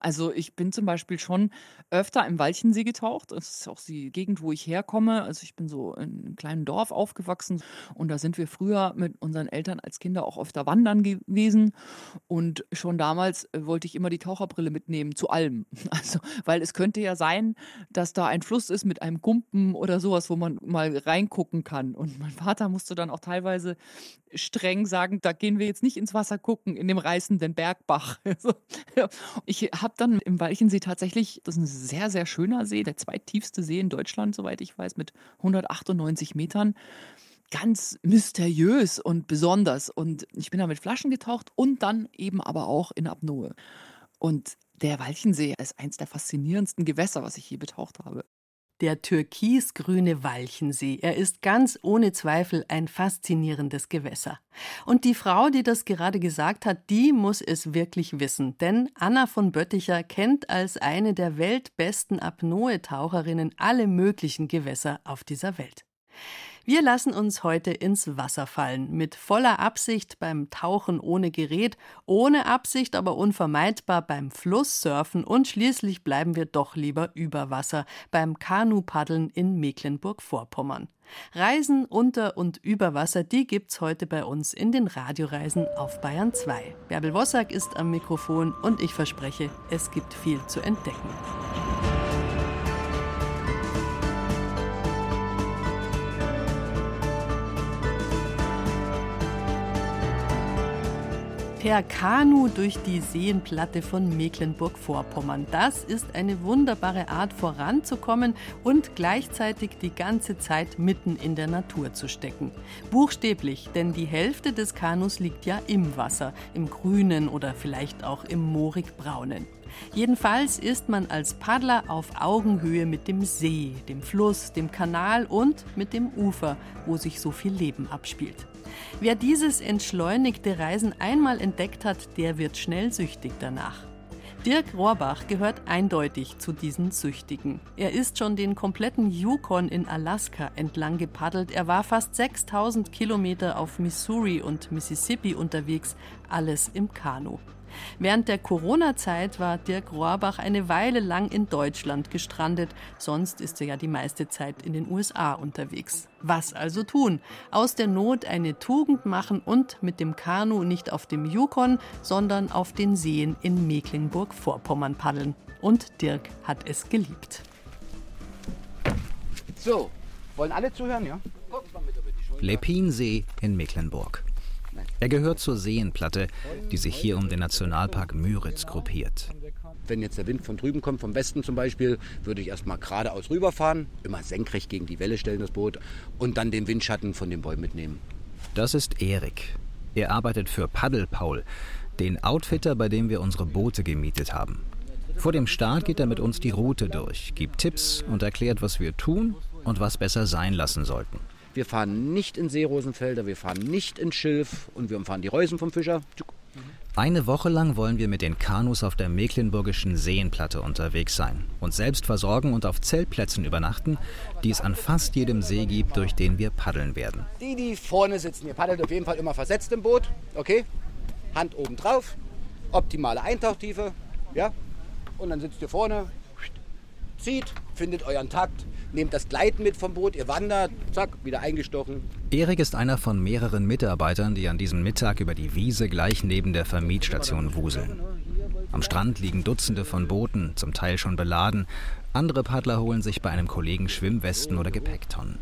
Also ich bin zum Beispiel schon öfter im Walchensee getaucht. Das ist auch die Gegend, wo ich herkomme. Also ich bin so in einem kleinen Dorf aufgewachsen und da sind wir früher mit unseren Eltern als Kinder auch öfter wandern gewesen. Und schon damals äh, wollte ich immer die Taucherbrille mitnehmen zu allem. Also, weil es könnte ja sein, dass da ein Fluss ist mit einem Gumpen oder sowas, wo man mal reingucken kann. Und mein Vater musste dann auch teilweise streng sagen, da gehen wir jetzt nicht ins Wasser gucken, in dem reißenden Bergbach. Also, ich habe habe dann im Walchensee tatsächlich, das ist ein sehr, sehr schöner See, der zweittiefste See in Deutschland, soweit ich weiß, mit 198 Metern. Ganz mysteriös und besonders. Und ich bin da mit Flaschen getaucht und dann eben aber auch in Apnoe. Und der Walchensee ist eins der faszinierendsten Gewässer, was ich je betaucht habe der türkisgrüne Walchensee. Er ist ganz ohne Zweifel ein faszinierendes Gewässer. Und die Frau, die das gerade gesagt hat, die muss es wirklich wissen. Denn Anna von Bötticher kennt als eine der weltbesten Apnoe-Taucherinnen alle möglichen Gewässer auf dieser Welt. Wir lassen uns heute ins Wasser fallen, mit voller Absicht beim Tauchen ohne Gerät, ohne Absicht aber unvermeidbar beim Flusssurfen und schließlich bleiben wir doch lieber über Wasser beim Kanupaddeln in Mecklenburg-Vorpommern. Reisen unter und über Wasser, die gibt's heute bei uns in den Radioreisen auf Bayern 2. Bärbel Wossack ist am Mikrofon und ich verspreche, es gibt viel zu entdecken. Per Kanu durch die Seenplatte von Mecklenburg-Vorpommern. Das ist eine wunderbare Art voranzukommen und gleichzeitig die ganze Zeit mitten in der Natur zu stecken. Buchstäblich, denn die Hälfte des Kanus liegt ja im Wasser, im grünen oder vielleicht auch im moorig-braunen. Jedenfalls ist man als Paddler auf Augenhöhe mit dem See, dem Fluss, dem Kanal und mit dem Ufer, wo sich so viel Leben abspielt. Wer dieses entschleunigte Reisen einmal entdeckt hat, der wird schnell süchtig danach. Dirk Rohrbach gehört eindeutig zu diesen Süchtigen. Er ist schon den kompletten Yukon in Alaska entlang gepaddelt. Er war fast 6000 Kilometer auf Missouri und Mississippi unterwegs, alles im Kanu. Während der Corona-Zeit war Dirk Rohrbach eine Weile lang in Deutschland gestrandet. Sonst ist er ja die meiste Zeit in den USA unterwegs. Was also tun? Aus der Not eine Tugend machen und mit dem Kanu nicht auf dem Yukon, sondern auf den Seen in Mecklenburg-Vorpommern paddeln. Und Dirk hat es geliebt. So, wollen alle zuhören, ja? Lepinsee in Mecklenburg. Er gehört zur Seenplatte, die sich hier um den Nationalpark Müritz gruppiert. Wenn jetzt der Wind von drüben kommt, vom Westen zum Beispiel, würde ich erstmal geradeaus rüberfahren, immer senkrecht gegen die Welle stellen das Boot und dann den Windschatten von den Bäumen mitnehmen. Das ist Erik. Er arbeitet für Paddelpaul, den Outfitter, bei dem wir unsere Boote gemietet haben. Vor dem Start geht er mit uns die Route durch, gibt Tipps und erklärt, was wir tun und was besser sein lassen sollten. Wir fahren nicht in Seerosenfelder, wir fahren nicht in Schilf und wir umfahren die Reusen vom Fischer. Eine Woche lang wollen wir mit den Kanus auf der Mecklenburgischen Seenplatte unterwegs sein, uns selbst versorgen und auf Zeltplätzen übernachten, die es an fast jedem See gibt, durch den wir paddeln werden. Die, die vorne sitzen, ihr paddelt auf jeden Fall immer versetzt im Boot, okay? Hand oben drauf, optimale Eintauchtiefe, ja? Und dann sitzt ihr vorne, zieht, findet euren Takt, nehmt das Gleiten mit vom Boot, ihr wandert, zack, wieder eingestochen. Erik ist einer von mehreren Mitarbeitern, die an diesem Mittag über die Wiese gleich neben der Vermietstation wuseln. Am Strand liegen Dutzende von Booten, zum Teil schon beladen. Andere Paddler holen sich bei einem Kollegen Schwimmwesten oder Gepäcktonnen.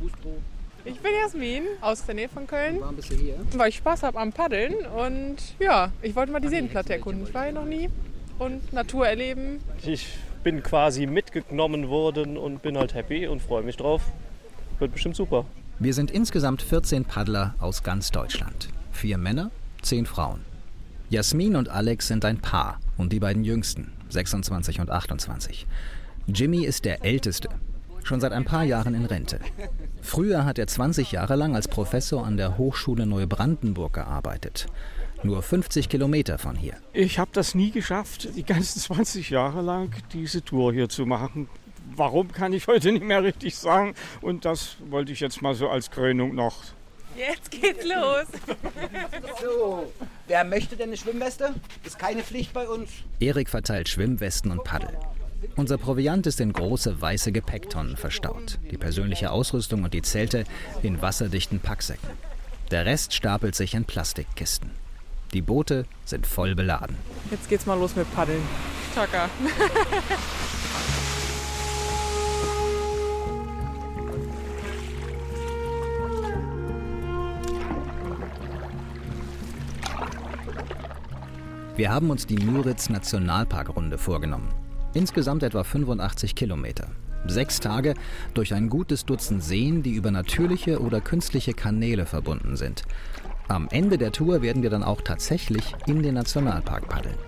Ich bin Jasmin aus der Nähe von Köln, weil ich Spaß habe am Paddeln und ja, ich wollte mal die Seenplatte erkunden. Ich war hier noch nie und Natur erleben. Ich bin quasi mitgenommen worden und bin halt happy und freue mich drauf. Wird bestimmt super. Wir sind insgesamt 14 Paddler aus ganz Deutschland. Vier Männer, zehn Frauen. Jasmin und Alex sind ein Paar und die beiden Jüngsten, 26 und 28. Jimmy ist der Älteste, schon seit ein paar Jahren in Rente. Früher hat er 20 Jahre lang als Professor an der Hochschule Neubrandenburg gearbeitet. Nur 50 Kilometer von hier. Ich habe das nie geschafft, die ganzen 20 Jahre lang diese Tour hier zu machen, warum kann ich heute nicht mehr richtig sagen. Und das wollte ich jetzt mal so als Krönung noch. Jetzt geht's los. So, wer möchte denn eine Schwimmweste? Ist keine Pflicht bei uns. Erik verteilt Schwimmwesten und Paddel. Unser Proviant ist in große weiße Gepäcktonnen verstaut. Die persönliche Ausrüstung und die Zelte in wasserdichten Packsäcken. Der Rest stapelt sich in Plastikkisten. Die Boote sind voll beladen. Jetzt geht's mal los mit Paddeln. Taka. Wir haben uns die Müritz Nationalparkrunde vorgenommen. Insgesamt etwa 85 Kilometer. Sechs Tage durch ein gutes Dutzend Seen, die über natürliche oder künstliche Kanäle verbunden sind. Am Ende der Tour werden wir dann auch tatsächlich in den Nationalpark paddeln.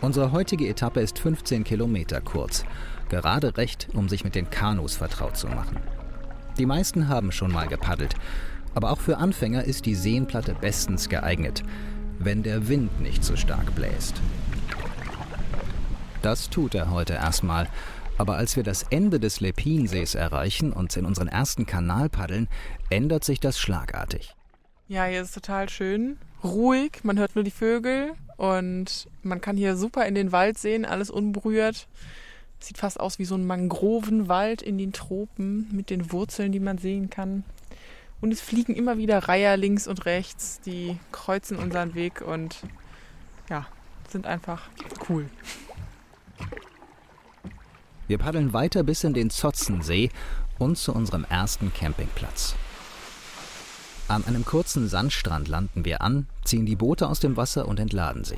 Unsere heutige Etappe ist 15 Kilometer kurz, gerade recht, um sich mit den Kanus vertraut zu machen. Die meisten haben schon mal gepaddelt, aber auch für Anfänger ist die Seenplatte bestens geeignet wenn der Wind nicht so stark bläst. Das tut er heute erstmal. Aber als wir das Ende des Lepinsees erreichen und in unseren ersten Kanal paddeln, ändert sich das schlagartig. Ja, hier ist total schön, ruhig, man hört nur die Vögel und man kann hier super in den Wald sehen, alles unberührt. Sieht fast aus wie so ein Mangrovenwald in den Tropen mit den Wurzeln, die man sehen kann. Und es fliegen immer wieder Reiher links und rechts, die kreuzen unseren Weg und ja, sind einfach cool. Wir paddeln weiter bis in den Zotzensee und zu unserem ersten Campingplatz. An einem kurzen Sandstrand landen wir an, ziehen die Boote aus dem Wasser und entladen sie.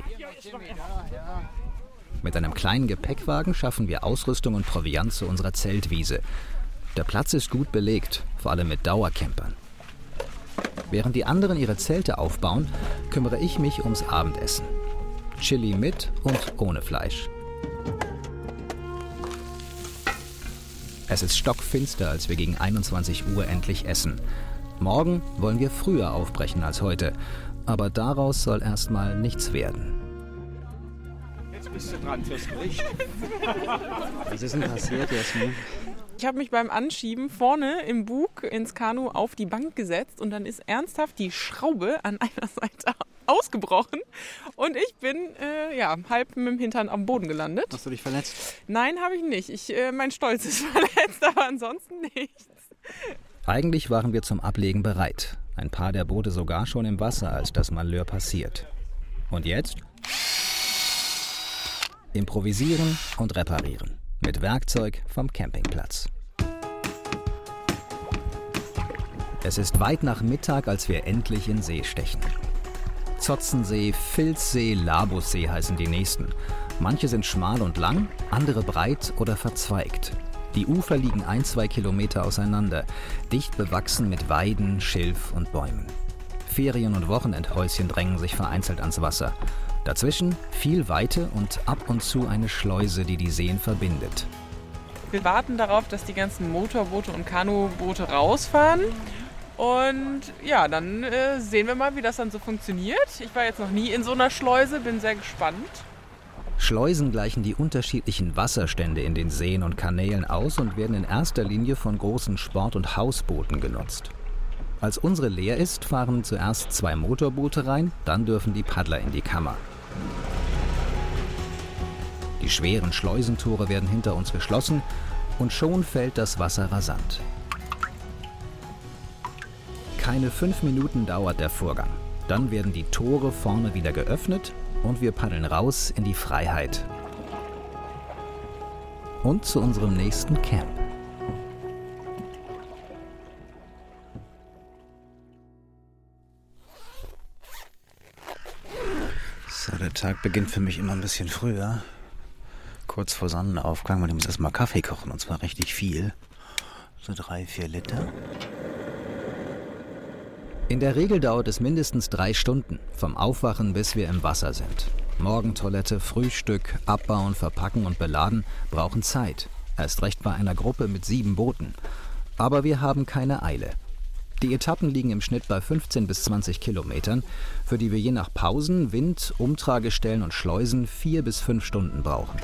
Mit einem kleinen Gepäckwagen schaffen wir Ausrüstung und Proviant zu unserer Zeltwiese. Der Platz ist gut belegt, vor allem mit Dauercampern. Während die anderen ihre Zelte aufbauen, kümmere ich mich ums Abendessen. Chili mit und ohne Fleisch. Es ist stockfinster, als wir gegen 21 Uhr endlich essen. Morgen wollen wir früher aufbrechen als heute, aber daraus soll erstmal nichts werden. Jetzt bist du dran fürs Gericht. Was ist denn passiert, Jasmin? Ich habe mich beim Anschieben vorne im Bug ins Kanu auf die Bank gesetzt und dann ist ernsthaft die Schraube an einer Seite ausgebrochen und ich bin äh, ja halb mit dem Hintern am Boden gelandet. Hast du dich verletzt? Nein, habe ich nicht. Ich, äh, mein Stolz ist verletzt, aber ansonsten nichts. Eigentlich waren wir zum Ablegen bereit. Ein paar der Boote sogar schon im Wasser, als das Malheur passiert. Und jetzt? Improvisieren und reparieren. Mit Werkzeug vom Campingplatz. Es ist weit nach Mittag, als wir endlich in See stechen. Zotzensee, Filzsee, Labussee heißen die nächsten. Manche sind schmal und lang, andere breit oder verzweigt. Die Ufer liegen ein, zwei Kilometer auseinander, dicht bewachsen mit Weiden, Schilf und Bäumen. Ferien- und Wochenendhäuschen drängen sich vereinzelt ans Wasser. Dazwischen viel Weite und ab und zu eine Schleuse, die die Seen verbindet. Wir warten darauf, dass die ganzen Motorboote und Kanuboote rausfahren. Und ja, dann äh, sehen wir mal, wie das dann so funktioniert. Ich war jetzt noch nie in so einer Schleuse, bin sehr gespannt. Schleusen gleichen die unterschiedlichen Wasserstände in den Seen und Kanälen aus und werden in erster Linie von großen Sport- und Hausbooten genutzt. Als unsere leer ist, fahren zuerst zwei Motorboote rein, dann dürfen die Paddler in die Kammer. Die schweren Schleusentore werden hinter uns geschlossen und schon fällt das Wasser rasant. Keine fünf Minuten dauert der Vorgang. Dann werden die Tore vorne wieder geöffnet und wir paddeln raus in die Freiheit. Und zu unserem nächsten Camp. So, der Tag beginnt für mich immer ein bisschen früher. Kurz vor Sonnenaufgang, weil ich muss erstmal Kaffee kochen und zwar richtig viel. So drei, vier Liter. In der Regel dauert es mindestens drei Stunden, vom Aufwachen bis wir im Wasser sind. Morgentoilette, Frühstück, Abbauen, Verpacken und Beladen brauchen Zeit. Erst recht bei einer Gruppe mit sieben Booten. Aber wir haben keine Eile. Die Etappen liegen im Schnitt bei 15 bis 20 Kilometern, für die wir je nach Pausen, Wind, Umtragestellen und Schleusen vier bis fünf Stunden brauchen.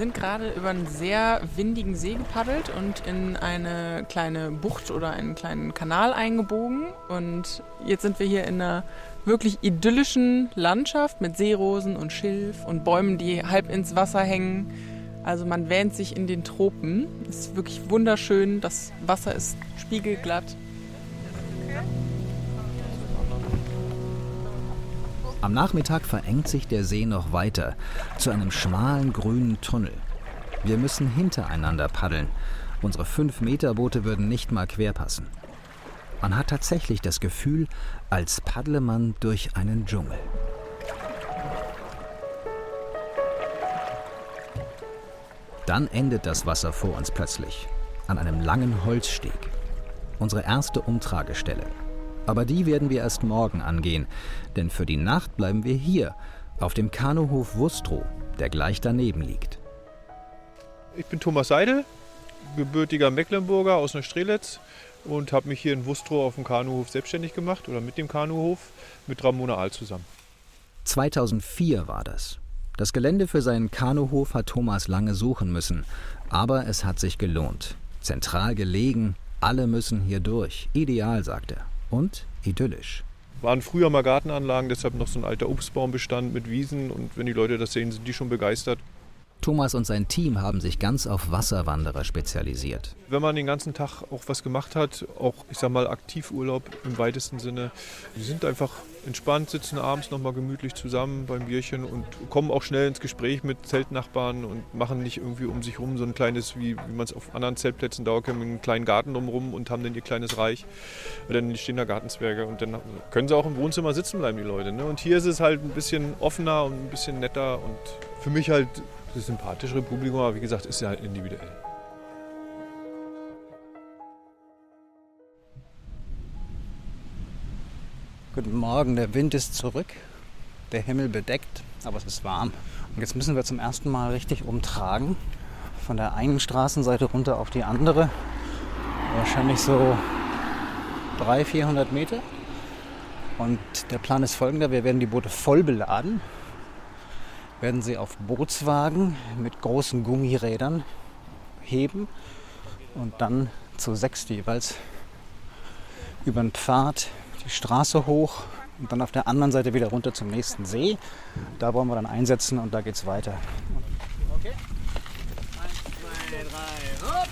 Sind gerade über einen sehr windigen See gepaddelt und in eine kleine Bucht oder einen kleinen Kanal eingebogen. Und jetzt sind wir hier in einer wirklich idyllischen Landschaft mit Seerosen und Schilf und Bäumen, die halb ins Wasser hängen. Also man wähnt sich in den Tropen. Es ist wirklich wunderschön. Das Wasser ist spiegelglatt. Am Nachmittag verengt sich der See noch weiter zu einem schmalen grünen Tunnel. Wir müssen hintereinander paddeln. Unsere 5-Meter-Boote würden nicht mal querpassen. Man hat tatsächlich das Gefühl, als paddle man durch einen Dschungel. Dann endet das Wasser vor uns plötzlich an einem langen Holzsteg. Unsere erste Umtragestelle. Aber die werden wir erst morgen angehen, denn für die Nacht bleiben wir hier, auf dem Kanuhof Wustrow, der gleich daneben liegt. Ich bin Thomas Seidel, gebürtiger Mecklenburger aus Neustrelitz und habe mich hier in Wustrow auf dem Kanuhof selbstständig gemacht oder mit dem Kanuhof mit Ramona Ahl zusammen. 2004 war das. Das Gelände für seinen Kanuhof hat Thomas lange suchen müssen, aber es hat sich gelohnt. Zentral gelegen, alle müssen hier durch. Ideal, sagt er. Und idyllisch. Waren früher mal Gartenanlagen, deshalb noch so ein alter Obstbaumbestand mit Wiesen und wenn die Leute das sehen, sind die schon begeistert. Thomas und sein Team haben sich ganz auf Wasserwanderer spezialisiert. Wenn man den ganzen Tag auch was gemacht hat, auch ich sag mal Aktivurlaub im weitesten Sinne, die sind einfach entspannt, sitzen abends nochmal gemütlich zusammen beim Bierchen und kommen auch schnell ins Gespräch mit Zeltnachbarn und machen nicht irgendwie um sich rum so ein kleines, wie, wie man es auf anderen Zeltplätzen dauert, einen kleinen Garten drumherum und haben dann ihr kleines Reich. Dann stehen da Gartenzwerge und dann können sie auch im Wohnzimmer sitzen bleiben, die Leute. Ne? Und hier ist es halt ein bisschen offener und ein bisschen netter und für mich halt das sympathischere Publikum, aber wie gesagt, ist ja individuell. Guten Morgen, der Wind ist zurück, der Himmel bedeckt, aber es ist warm. Und jetzt müssen wir zum ersten Mal richtig umtragen. Von der einen Straßenseite runter auf die andere. Wahrscheinlich so 300, 400 Meter. Und der Plan ist folgender: Wir werden die Boote voll beladen werden sie auf Bootswagen mit großen Gummirädern heben und dann zu sechs jeweils über den Pfad die Straße hoch und dann auf der anderen Seite wieder runter zum nächsten See. Da wollen wir dann einsetzen und da geht es weiter. Okay. Eins, zwei, drei, hopp.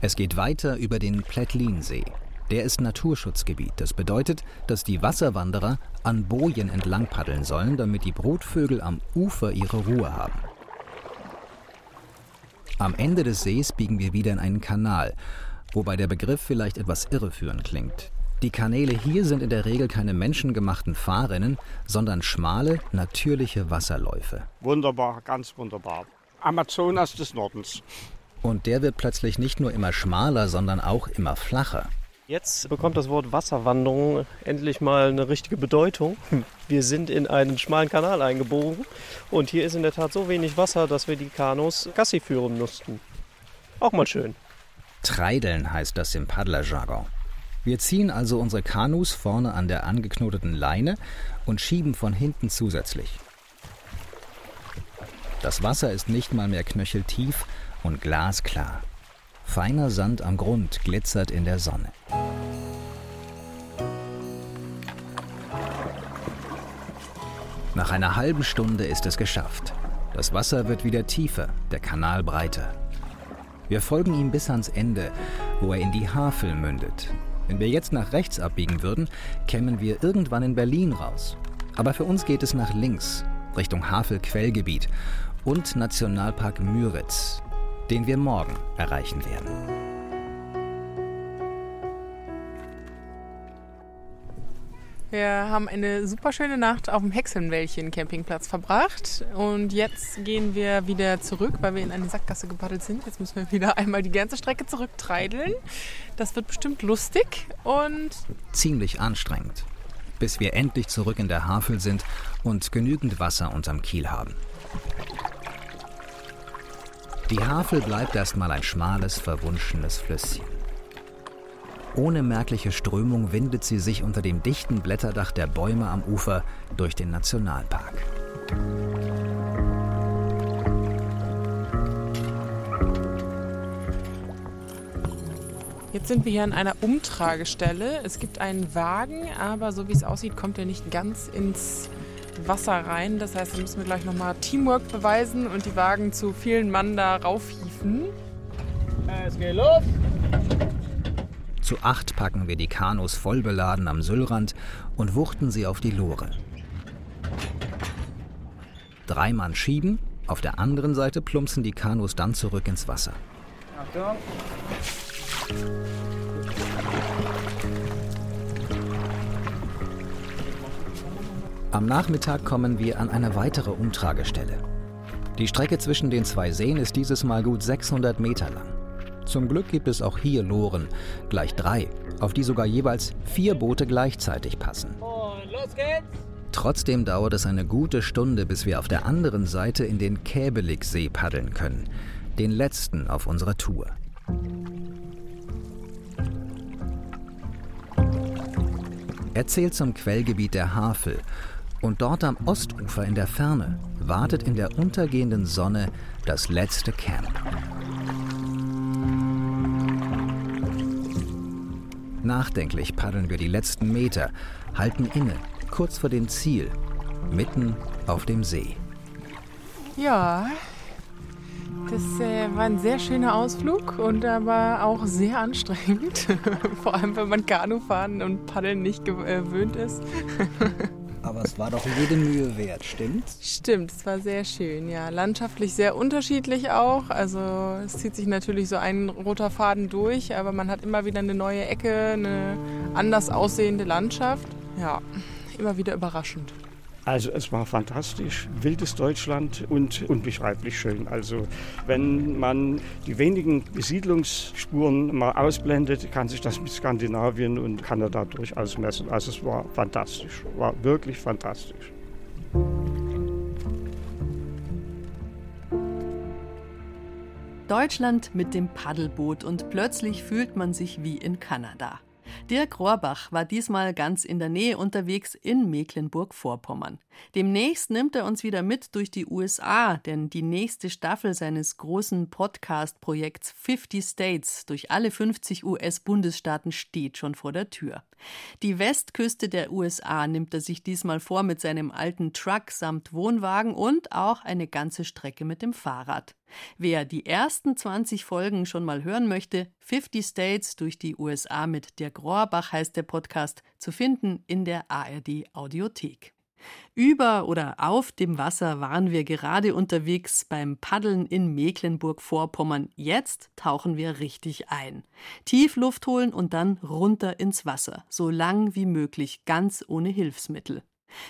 Es geht weiter über den Plättlinsee. Der ist Naturschutzgebiet. Das bedeutet, dass die Wasserwanderer an Bojen entlang paddeln sollen, damit die Brutvögel am Ufer ihre Ruhe haben. Am Ende des Sees biegen wir wieder in einen Kanal, wobei der Begriff vielleicht etwas irreführend klingt. Die Kanäle hier sind in der Regel keine menschengemachten Fahrrinnen, sondern schmale, natürliche Wasserläufe. Wunderbar, ganz wunderbar. Amazonas des Nordens. Und der wird plötzlich nicht nur immer schmaler, sondern auch immer flacher. Jetzt bekommt das Wort Wasserwanderung endlich mal eine richtige Bedeutung. Wir sind in einen schmalen Kanal eingebogen und hier ist in der Tat so wenig Wasser, dass wir die Kanus Gassi führen mussten. Auch mal schön. Treideln heißt das im Paddlerjargon. Wir ziehen also unsere Kanus vorne an der angeknoteten Leine und schieben von hinten zusätzlich. Das Wasser ist nicht mal mehr knöcheltief und glasklar. Feiner Sand am Grund glitzert in der Sonne. Nach einer halben Stunde ist es geschafft. Das Wasser wird wieder tiefer, der Kanal breiter. Wir folgen ihm bis ans Ende, wo er in die Havel mündet. Wenn wir jetzt nach rechts abbiegen würden, kämen wir irgendwann in Berlin raus. Aber für uns geht es nach links, Richtung Havel-Quellgebiet und Nationalpark Müritz, den wir morgen erreichen werden. Wir haben eine super schöne Nacht auf dem Hexenwäldchen Campingplatz verbracht und jetzt gehen wir wieder zurück, weil wir in eine Sackgasse gepaddelt sind. Jetzt müssen wir wieder einmal die ganze Strecke zurücktreideln. Das wird bestimmt lustig und ziemlich anstrengend, bis wir endlich zurück in der Havel sind und genügend Wasser unterm Kiel haben. Die Havel bleibt erstmal ein schmales, verwunschenes Flüsschen. Ohne merkliche Strömung windet sie sich unter dem dichten Blätterdach der Bäume am Ufer durch den Nationalpark. Jetzt sind wir hier an einer Umtragestelle. Es gibt einen Wagen, aber so wie es aussieht, kommt er nicht ganz ins Wasser rein. Das heißt, da müssen wir gleich nochmal Teamwork beweisen und die Wagen zu vielen Mann da raufhieven. Es geht los! Zu acht packen wir die Kanus vollbeladen am Süllrand und wuchten sie auf die Lore. Drei Mann schieben, auf der anderen Seite plumpsen die Kanus dann zurück ins Wasser. Achtung! Am Nachmittag kommen wir an eine weitere Umtragestelle. Die Strecke zwischen den zwei Seen ist dieses Mal gut 600 Meter lang. Zum Glück gibt es auch hier Loren, gleich drei, auf die sogar jeweils vier Boote gleichzeitig passen. Und los geht's! Trotzdem dauert es eine gute Stunde, bis wir auf der anderen Seite in den Käbeligsee paddeln können, den letzten auf unserer Tour. Er zählt zum Quellgebiet der Havel und dort am Ostufer in der Ferne wartet in der untergehenden Sonne das letzte Camp. Nachdenklich paddeln wir die letzten Meter, halten inne, kurz vor dem Ziel, mitten auf dem See. Ja, das äh, war ein sehr schöner Ausflug und aber auch sehr anstrengend. Vor allem, wenn man Kanufahren und Paddeln nicht gewöhnt ist. Aber es war doch jede Mühe wert, stimmt's? Stimmt, es war sehr schön, ja. Landschaftlich sehr unterschiedlich auch. Also es zieht sich natürlich so ein roter Faden durch, aber man hat immer wieder eine neue Ecke, eine anders aussehende Landschaft. Ja, immer wieder überraschend. Also es war fantastisch, wildes Deutschland und unbeschreiblich schön. Also wenn man die wenigen Besiedlungsspuren mal ausblendet, kann sich das mit Skandinavien und Kanada durchaus messen. Also es war fantastisch, war wirklich fantastisch. Deutschland mit dem Paddelboot und plötzlich fühlt man sich wie in Kanada. Dirk Rohrbach war diesmal ganz in der Nähe unterwegs in Mecklenburg-Vorpommern. Demnächst nimmt er uns wieder mit durch die USA, denn die nächste Staffel seines großen Podcast-Projekts 50 States durch alle 50 US-Bundesstaaten steht schon vor der Tür. Die Westküste der USA nimmt er sich diesmal vor mit seinem alten Truck samt Wohnwagen und auch eine ganze Strecke mit dem Fahrrad. Wer die ersten 20 Folgen schon mal hören möchte, 50 States durch die USA mit Dirk Rohrbach heißt der Podcast, zu finden in der ARD Audiothek. Über oder auf dem Wasser waren wir gerade unterwegs beim Paddeln in Mecklenburg-Vorpommern. Jetzt tauchen wir richtig ein. Tief Luft holen und dann runter ins Wasser, so lang wie möglich, ganz ohne Hilfsmittel.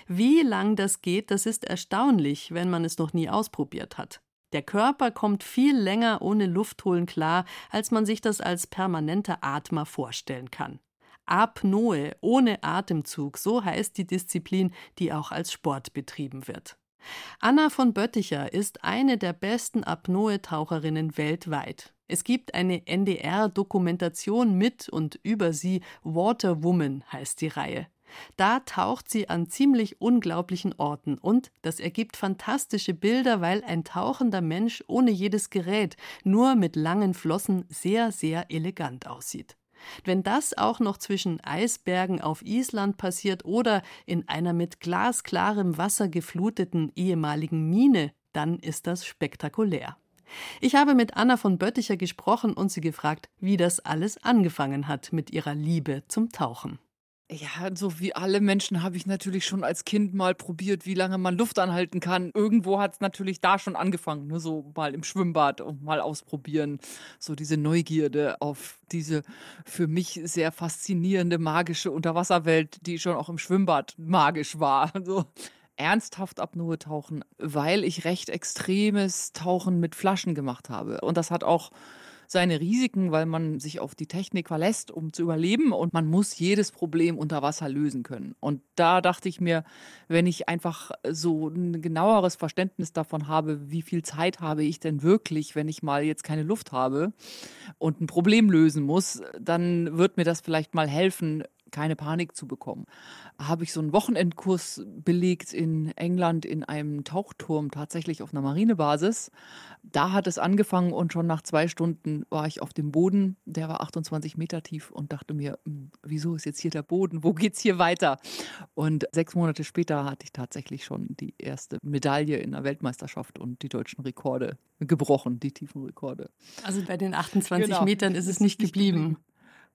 Wie lang das geht, das ist erstaunlich, wenn man es noch nie ausprobiert hat. Der Körper kommt viel länger ohne Luftholen klar, als man sich das als permanenter Atmer vorstellen kann. Apnoe, ohne Atemzug, so heißt die Disziplin, die auch als Sport betrieben wird. Anna von Bötticher ist eine der besten Apnoe-Taucherinnen weltweit. Es gibt eine NDR-Dokumentation mit und über sie, Water Woman heißt die Reihe. Da taucht sie an ziemlich unglaublichen Orten und das ergibt fantastische Bilder, weil ein tauchender Mensch ohne jedes Gerät, nur mit langen Flossen sehr, sehr elegant aussieht. Wenn das auch noch zwischen Eisbergen auf Island passiert oder in einer mit glasklarem Wasser gefluteten ehemaligen Mine, dann ist das spektakulär. Ich habe mit Anna von Bötticher gesprochen und sie gefragt, wie das alles angefangen hat mit ihrer Liebe zum Tauchen. Ja, so wie alle Menschen habe ich natürlich schon als Kind mal probiert, wie lange man Luft anhalten kann. Irgendwo hat es natürlich da schon angefangen, ne? so mal im Schwimmbad und mal ausprobieren. So diese Neugierde auf diese für mich sehr faszinierende, magische Unterwasserwelt, die schon auch im Schwimmbad magisch war. So ernsthaft Apnoe tauchen, weil ich recht extremes Tauchen mit Flaschen gemacht habe. Und das hat auch seine Risiken, weil man sich auf die Technik verlässt, um zu überleben und man muss jedes Problem unter Wasser lösen können. Und da dachte ich mir, wenn ich einfach so ein genaueres Verständnis davon habe, wie viel Zeit habe ich denn wirklich, wenn ich mal jetzt keine Luft habe und ein Problem lösen muss, dann wird mir das vielleicht mal helfen, keine Panik zu bekommen. Habe ich so einen Wochenendkurs belegt in England in einem Tauchturm, tatsächlich auf einer Marinebasis. Da hat es angefangen und schon nach zwei Stunden war ich auf dem Boden. Der war 28 Meter tief und dachte mir, hm, wieso ist jetzt hier der Boden? Wo geht's hier weiter? Und sechs Monate später hatte ich tatsächlich schon die erste Medaille in der Weltmeisterschaft und die deutschen Rekorde gebrochen, die tiefen Rekorde. Also bei den 28 genau. Metern ist es nicht geblieben.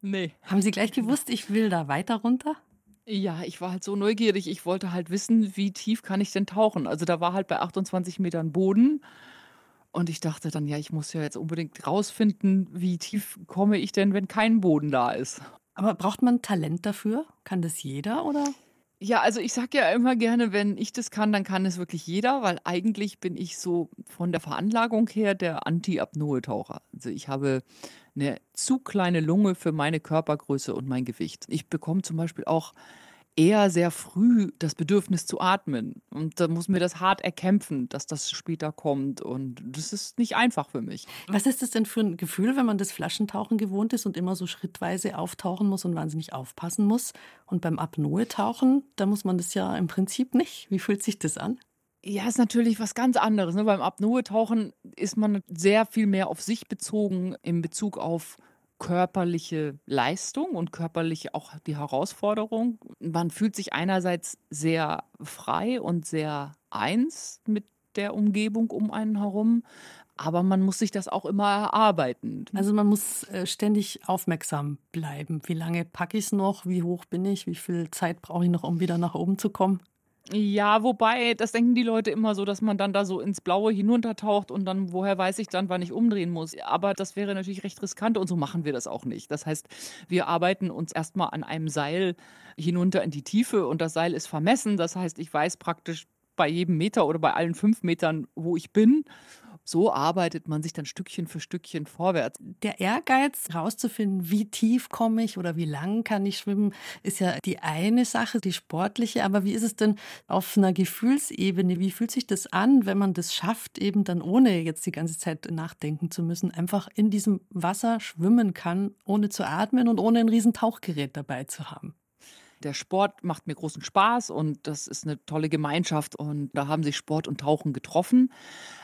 Nee. Haben Sie gleich gewusst, ich will da weiter runter? Ja, ich war halt so neugierig. Ich wollte halt wissen, wie tief kann ich denn tauchen? Also da war halt bei 28 Metern Boden. Und ich dachte dann, ja, ich muss ja jetzt unbedingt rausfinden, wie tief komme ich denn, wenn kein Boden da ist. Aber braucht man Talent dafür? Kann das jeder oder? Ja, also ich sage ja immer gerne, wenn ich das kann, dann kann es wirklich jeder, weil eigentlich bin ich so von der Veranlagung her der Anti-Apnoe-Taucher. Also ich habe eine zu kleine Lunge für meine Körpergröße und mein Gewicht. Ich bekomme zum Beispiel auch eher sehr früh das Bedürfnis zu atmen. Und da muss mir das hart erkämpfen, dass das später kommt. Und das ist nicht einfach für mich. Was ist das denn für ein Gefühl, wenn man das Flaschentauchen gewohnt ist und immer so schrittweise auftauchen muss und wahnsinnig aufpassen muss? Und beim Apnoe-Tauchen, da muss man das ja im Prinzip nicht. Wie fühlt sich das an? Ja, ist natürlich was ganz anderes. Ne? Beim Apnoe-Tauchen ist man sehr viel mehr auf sich bezogen in Bezug auf körperliche Leistung und körperliche auch die Herausforderung. Man fühlt sich einerseits sehr frei und sehr eins mit der Umgebung um einen herum, aber man muss sich das auch immer erarbeiten. Also man muss äh, ständig aufmerksam bleiben. Wie lange packe ich es noch? Wie hoch bin ich? Wie viel Zeit brauche ich noch, um wieder nach oben zu kommen? Ja, wobei, das denken die Leute immer so, dass man dann da so ins Blaue hinuntertaucht und dann, woher weiß ich dann, wann ich umdrehen muss. Aber das wäre natürlich recht riskant und so machen wir das auch nicht. Das heißt, wir arbeiten uns erstmal an einem Seil hinunter in die Tiefe und das Seil ist vermessen. Das heißt, ich weiß praktisch bei jedem Meter oder bei allen fünf Metern, wo ich bin so arbeitet man sich dann Stückchen für Stückchen vorwärts. Der Ehrgeiz, herauszufinden, wie tief komme ich oder wie lang kann ich schwimmen, ist ja die eine Sache, die sportliche. Aber wie ist es denn auf einer Gefühlsebene? Wie fühlt sich das an, wenn man das schafft, eben dann ohne jetzt die ganze Zeit nachdenken zu müssen, einfach in diesem Wasser schwimmen kann, ohne zu atmen und ohne ein riesen Tauchgerät dabei zu haben? Der Sport macht mir großen Spaß und das ist eine tolle Gemeinschaft und da haben sich Sport und Tauchen getroffen.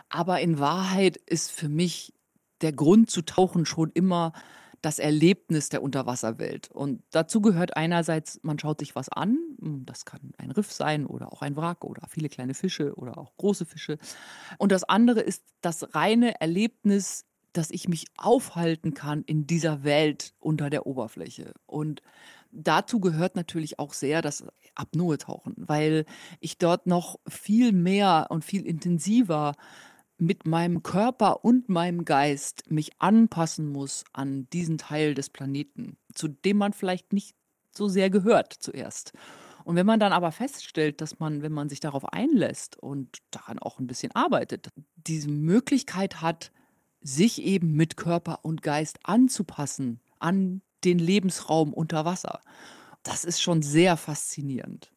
Aber in Wahrheit ist für mich der Grund zu tauchen schon immer das Erlebnis der Unterwasserwelt. Und dazu gehört einerseits, man schaut sich was an. Das kann ein Riff sein oder auch ein Wrack oder viele kleine Fische oder auch große Fische. Und das andere ist das reine Erlebnis, dass ich mich aufhalten kann in dieser Welt unter der Oberfläche. Und dazu gehört natürlich auch sehr das Apnoe-Tauchen, weil ich dort noch viel mehr und viel intensiver mit meinem Körper und meinem Geist mich anpassen muss an diesen Teil des Planeten, zu dem man vielleicht nicht so sehr gehört zuerst. Und wenn man dann aber feststellt, dass man, wenn man sich darauf einlässt und daran auch ein bisschen arbeitet, diese Möglichkeit hat, sich eben mit Körper und Geist anzupassen an den Lebensraum unter Wasser. Das ist schon sehr faszinierend.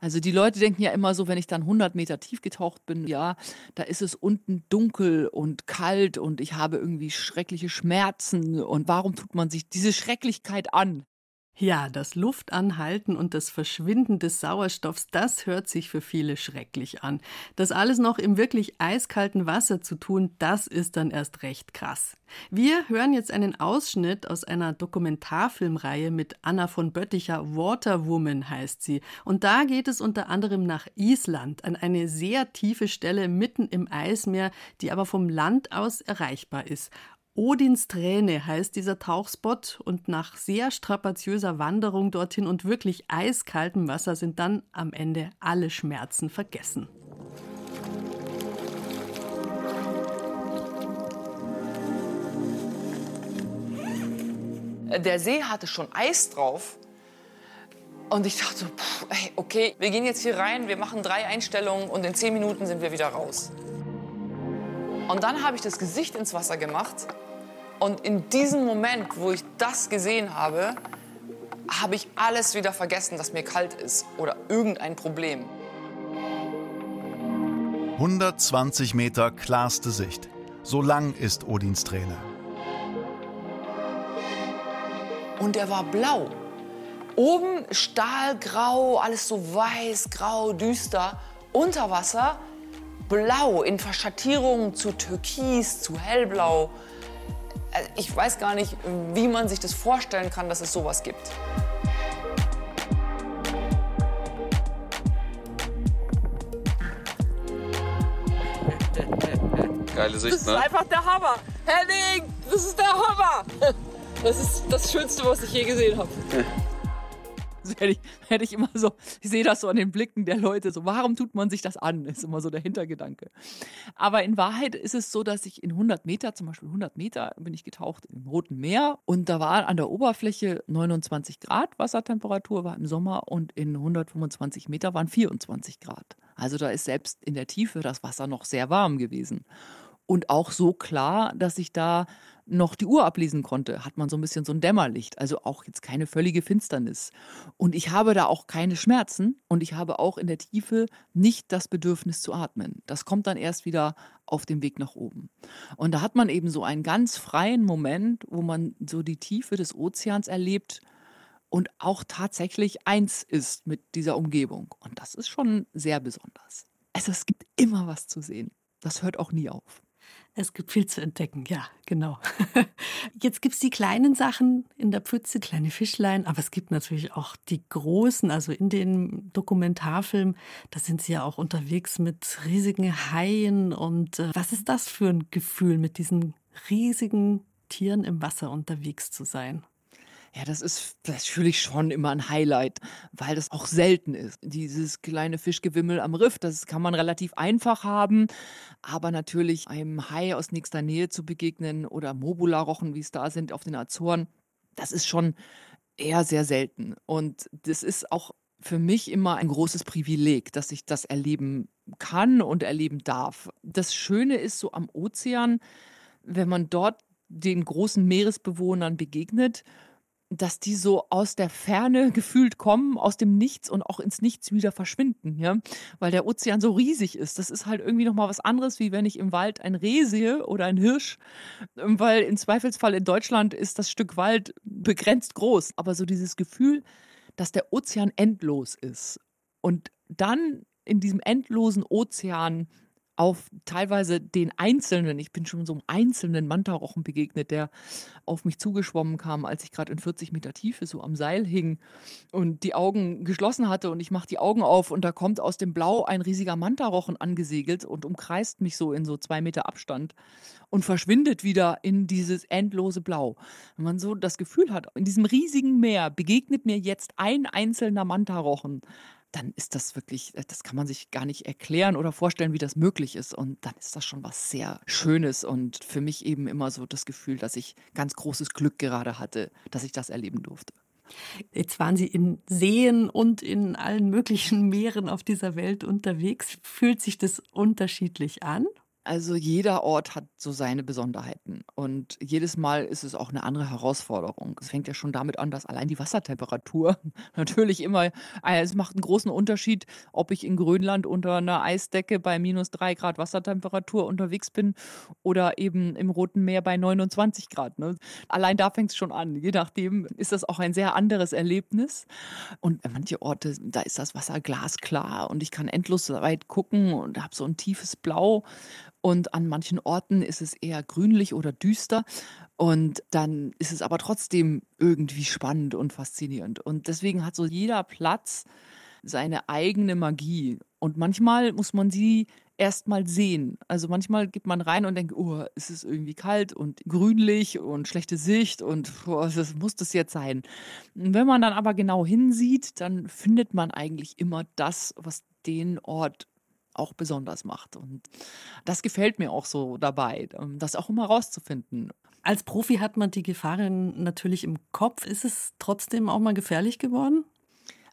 Also die Leute denken ja immer so, wenn ich dann 100 Meter tief getaucht bin, ja, da ist es unten dunkel und kalt und ich habe irgendwie schreckliche Schmerzen und warum tut man sich diese Schrecklichkeit an? Ja, das Luftanhalten und das Verschwinden des Sauerstoffs, das hört sich für viele schrecklich an. Das alles noch im wirklich eiskalten Wasser zu tun, das ist dann erst recht krass. Wir hören jetzt einen Ausschnitt aus einer Dokumentarfilmreihe mit Anna von Bötticher. Waterwoman heißt sie. Und da geht es unter anderem nach Island, an eine sehr tiefe Stelle mitten im Eismeer, die aber vom Land aus erreichbar ist. Odins Träne heißt dieser Tauchspot und nach sehr strapaziöser Wanderung dorthin und wirklich eiskaltem Wasser sind dann am Ende alle Schmerzen vergessen. Der See hatte schon Eis drauf. Und ich dachte, pff, okay, wir gehen jetzt hier rein, wir machen drei Einstellungen und in zehn Minuten sind wir wieder raus. Und dann habe ich das Gesicht ins Wasser gemacht Und in diesem Moment, wo ich das gesehen habe, habe ich alles wieder vergessen, dass mir kalt ist oder irgendein Problem. 120 Meter klarste Sicht. So lang ist Odins Träne. Und er war blau. Oben stahlgrau, alles so weiß, grau, düster. Unter Wasser blau in Verschattierungen zu türkis, zu hellblau. Äh, ich weiß gar nicht, wie man sich das vorstellen kann, dass es sowas gibt. Geile Sicht, Das ist ne? einfach der Hammer. Henning, das ist der Hammer. Das ist das Schönste, was ich je gesehen habe. Das hätte ich, hätte ich immer so, ich sehe das so an den Blicken der Leute, so, warum tut man sich das an? Ist immer so der Hintergedanke. Aber in Wahrheit ist es so, dass ich in 100 Meter, zum Beispiel 100 Meter, bin ich getaucht im Roten Meer und da war an der Oberfläche 29 Grad Wassertemperatur, war im Sommer und in 125 Meter waren 24 Grad. Also da ist selbst in der Tiefe das Wasser noch sehr warm gewesen. Und auch so klar, dass ich da noch die Uhr ablesen konnte, hat man so ein bisschen so ein Dämmerlicht, also auch jetzt keine völlige Finsternis. Und ich habe da auch keine Schmerzen und ich habe auch in der Tiefe nicht das Bedürfnis zu atmen. Das kommt dann erst wieder auf dem Weg nach oben. Und da hat man eben so einen ganz freien Moment, wo man so die Tiefe des Ozeans erlebt und auch tatsächlich eins ist mit dieser Umgebung. Und das ist schon sehr besonders. Also es gibt immer was zu sehen. Das hört auch nie auf. Es gibt viel zu entdecken, ja, genau. Jetzt gibt es die kleinen Sachen in der Pfütze, kleine Fischlein, aber es gibt natürlich auch die großen, also in den Dokumentarfilmen, da sind sie ja auch unterwegs mit riesigen Haien. Und äh, was ist das für ein Gefühl, mit diesen riesigen Tieren im Wasser unterwegs zu sein? Ja, das ist natürlich schon immer ein Highlight, weil das auch selten ist. Dieses kleine Fischgewimmel am Riff, das kann man relativ einfach haben. Aber natürlich einem Hai aus nächster Nähe zu begegnen oder Mobula-Rochen, wie es da sind auf den Azoren, das ist schon eher sehr selten. Und das ist auch für mich immer ein großes Privileg, dass ich das erleben kann und erleben darf. Das Schöne ist so am Ozean, wenn man dort den großen Meeresbewohnern begegnet, dass die so aus der Ferne gefühlt kommen, aus dem Nichts und auch ins Nichts wieder verschwinden, ja, weil der Ozean so riesig ist. Das ist halt irgendwie noch mal was anderes, wie wenn ich im Wald ein Reh sehe oder ein Hirsch, weil im Zweifelsfall in Deutschland ist das Stück Wald begrenzt groß, aber so dieses Gefühl, dass der Ozean endlos ist und dann in diesem endlosen Ozean auf teilweise den einzelnen, ich bin schon so einem einzelnen Mantarochen begegnet, der auf mich zugeschwommen kam, als ich gerade in 40 Meter Tiefe so am Seil hing und die Augen geschlossen hatte und ich mache die Augen auf und da kommt aus dem Blau ein riesiger Mantarochen angesegelt und umkreist mich so in so zwei Meter Abstand und verschwindet wieder in dieses endlose Blau. Wenn man so das Gefühl hat, in diesem riesigen Meer begegnet mir jetzt ein einzelner Mantarochen, dann ist das wirklich, das kann man sich gar nicht erklären oder vorstellen, wie das möglich ist. Und dann ist das schon was sehr Schönes und für mich eben immer so das Gefühl, dass ich ganz großes Glück gerade hatte, dass ich das erleben durfte. Jetzt waren Sie in Seen und in allen möglichen Meeren auf dieser Welt unterwegs. Fühlt sich das unterschiedlich an? Also jeder Ort hat so seine Besonderheiten und jedes Mal ist es auch eine andere Herausforderung. Es fängt ja schon damit an, dass allein die Wassertemperatur natürlich immer, äh, es macht einen großen Unterschied, ob ich in Grönland unter einer Eisdecke bei minus drei Grad Wassertemperatur unterwegs bin oder eben im Roten Meer bei 29 Grad. Ne? Allein da fängt es schon an. Je nachdem ist das auch ein sehr anderes Erlebnis. Und manche Orte, da ist das Wasser glasklar und ich kann endlos weit gucken und habe so ein tiefes Blau. Und an manchen Orten ist es eher grünlich oder düster. Und dann ist es aber trotzdem irgendwie spannend und faszinierend. Und deswegen hat so jeder Platz seine eigene Magie. Und manchmal muss man sie erst mal sehen. Also manchmal geht man rein und denkt, oh, es ist irgendwie kalt und grünlich und schlechte Sicht und oh, das muss das jetzt sein. Wenn man dann aber genau hinsieht, dann findet man eigentlich immer das, was den Ort auch besonders macht. Und das gefällt mir auch so dabei, ähm, das auch immer rauszufinden. Als Profi hat man die Gefahren natürlich im Kopf. Ist es trotzdem auch mal gefährlich geworden?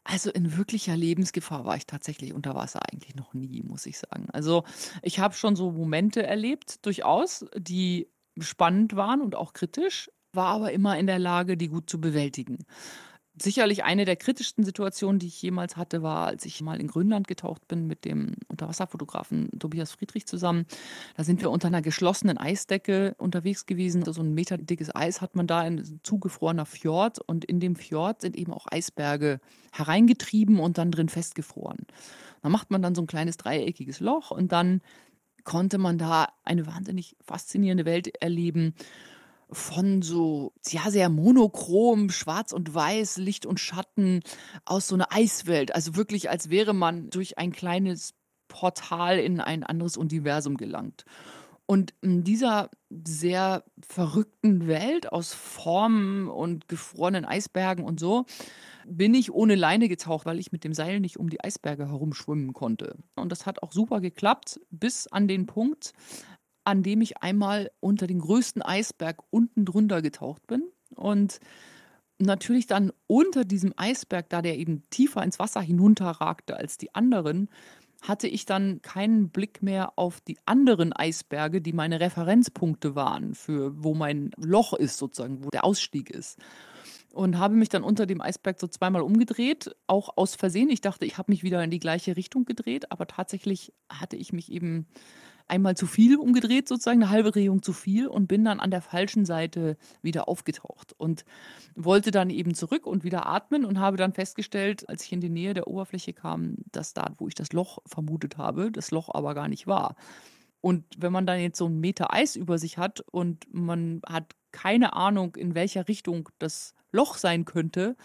Also in wirklicher Lebensgefahr war ich tatsächlich unter Wasser eigentlich noch nie, muss ich sagen. Also ich habe schon so Momente erlebt, durchaus, die spannend waren und auch kritisch, war aber immer in der Lage, die gut zu bewältigen. Sicherlich eine der kritischsten Situationen, die ich jemals hatte, war, als ich mal in Grönland getaucht bin mit dem Unterwasserfotografen Tobias Friedrich zusammen. Da sind wir unter einer geschlossenen Eisdecke unterwegs gewesen. So ein Meter dickes Eis hat man da in zugefrorener Fjord und in dem Fjord sind eben auch Eisberge hereingetrieben und dann drin festgefroren. Da macht man dann so ein kleines dreieckiges Loch und dann konnte man da eine wahnsinnig faszinierende Welt erleben von so, ja, sehr monochrom, schwarz und weiß, Licht und Schatten aus so einer Eiswelt. Also wirklich, als wäre man durch ein kleines Portal in ein anderes Universum gelangt. Und in dieser sehr verrückten Welt aus Formen und gefrorenen Eisbergen und so bin ich ohne Leine getaucht, weil ich mit dem Seil nicht um die Eisberge herumschwimmen konnte. Und das hat auch super geklappt, bis an den Punkt, an dem ich einmal unter den größten Eisberg unten drunter getaucht bin und natürlich dann unter diesem Eisberg, da der eben tiefer ins Wasser hinunterragte als die anderen, hatte ich dann keinen Blick mehr auf die anderen Eisberge, die meine Referenzpunkte waren, für wo mein Loch ist, sozusagen, wo der Ausstieg ist. Und habe mich dann unter dem Eisberg so zweimal umgedreht, auch aus Versehen. Ich dachte, ich habe mich wieder in die gleiche Richtung gedreht, aber tatsächlich hatte ich mich eben einmal zu viel umgedreht, sozusagen eine halbe Drehung zu viel und bin dann an der falschen Seite wieder aufgetaucht und wollte dann eben zurück und wieder atmen und habe dann festgestellt, als ich in die Nähe der Oberfläche kam, dass da, wo ich das Loch vermutet habe, das Loch aber gar nicht war. Und wenn man dann jetzt so einen Meter Eis über sich hat und man hat keine Ahnung, in welcher Richtung das Loch sein könnte,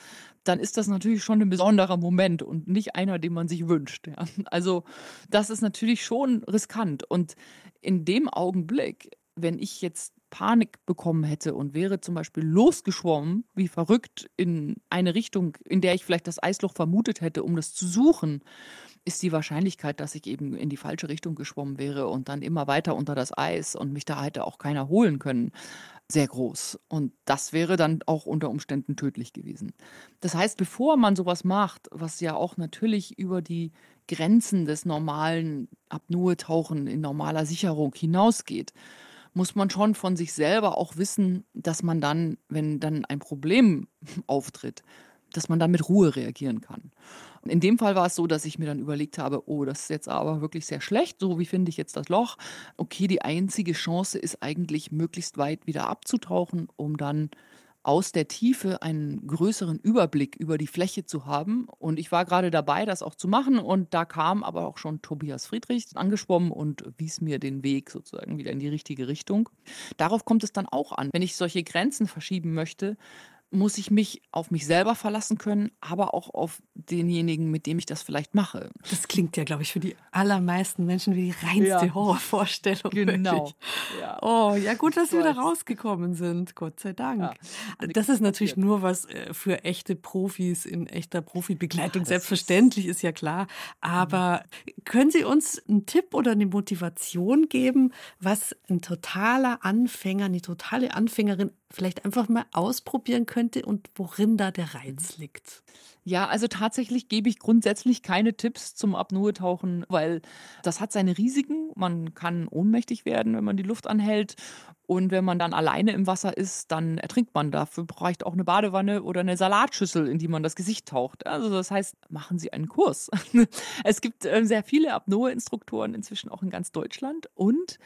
dann ist das natürlich schon ein besonderer Moment und nicht einer, den man sich wünscht. Ja. Also das ist natürlich schon riskant. Und in dem Augenblick, wenn ich jetzt Panik bekommen hätte und wäre zum Beispiel losgeschwommen, wie verrückt, in eine Richtung, in der ich vielleicht das Eisloch vermutet hätte, um das zu suchen, ist die Wahrscheinlichkeit, dass ich eben in die falsche Richtung geschwommen wäre und dann immer weiter unter das Eis und mich da hätte auch keiner holen können sehr groß. Und das wäre dann auch unter Umständen tödlich gewesen. Das heißt, bevor man sowas macht, was ja auch natürlich über die Grenzen des normalen Apnoe-Tauchen in normaler Sicherung hinausgeht, muss man schon von sich selber auch wissen, dass man dann, wenn dann ein Problem auftritt, dass man dann mit Ruhe reagieren kann. Und in dem Fall war es so, dass ich mir dann überlegt habe, oh, das ist jetzt aber wirklich sehr schlecht, so wie finde ich jetzt das Loch? Okay, die einzige Chance ist eigentlich möglichst weit wieder abzutauchen, um dann aus der Tiefe einen größeren Überblick über die Fläche zu haben. Und ich war gerade dabei, das auch zu machen. Und da kam aber auch schon Tobias Friedrich angeschwommen und wies mir den Weg sozusagen wieder in die richtige Richtung. Darauf kommt es dann auch an. Wenn ich solche Grenzen verschieben möchte, muss ich mich auf mich selber verlassen können, aber auch auf denjenigen, mit dem ich das vielleicht mache. Das klingt ja, glaube ich, für die allermeisten Menschen wie die reinste ja. Horrorvorstellung. Genau. Ja. Oh, ja, gut, dass wir da rausgekommen sind, Gott sei Dank. Ja. Das ist natürlich nur was äh, für echte Profis in echter Profibegleitung. Selbstverständlich ist, ist ja klar. Aber können Sie uns einen Tipp oder eine Motivation geben, was ein totaler Anfänger, eine totale Anfängerin vielleicht einfach mal ausprobieren könnte und worin da der Reiz liegt? Ja, also tatsächlich gebe ich grundsätzlich keine Tipps zum Apnoe-Tauchen, weil das hat seine Risiken. Man kann ohnmächtig werden, wenn man die Luft anhält. Und wenn man dann alleine im Wasser ist, dann ertrinkt man. Dafür braucht auch eine Badewanne oder eine Salatschüssel, in die man das Gesicht taucht. Also das heißt, machen Sie einen Kurs. es gibt äh, sehr viele Apnoe-Instruktoren inzwischen auch in ganz Deutschland. Und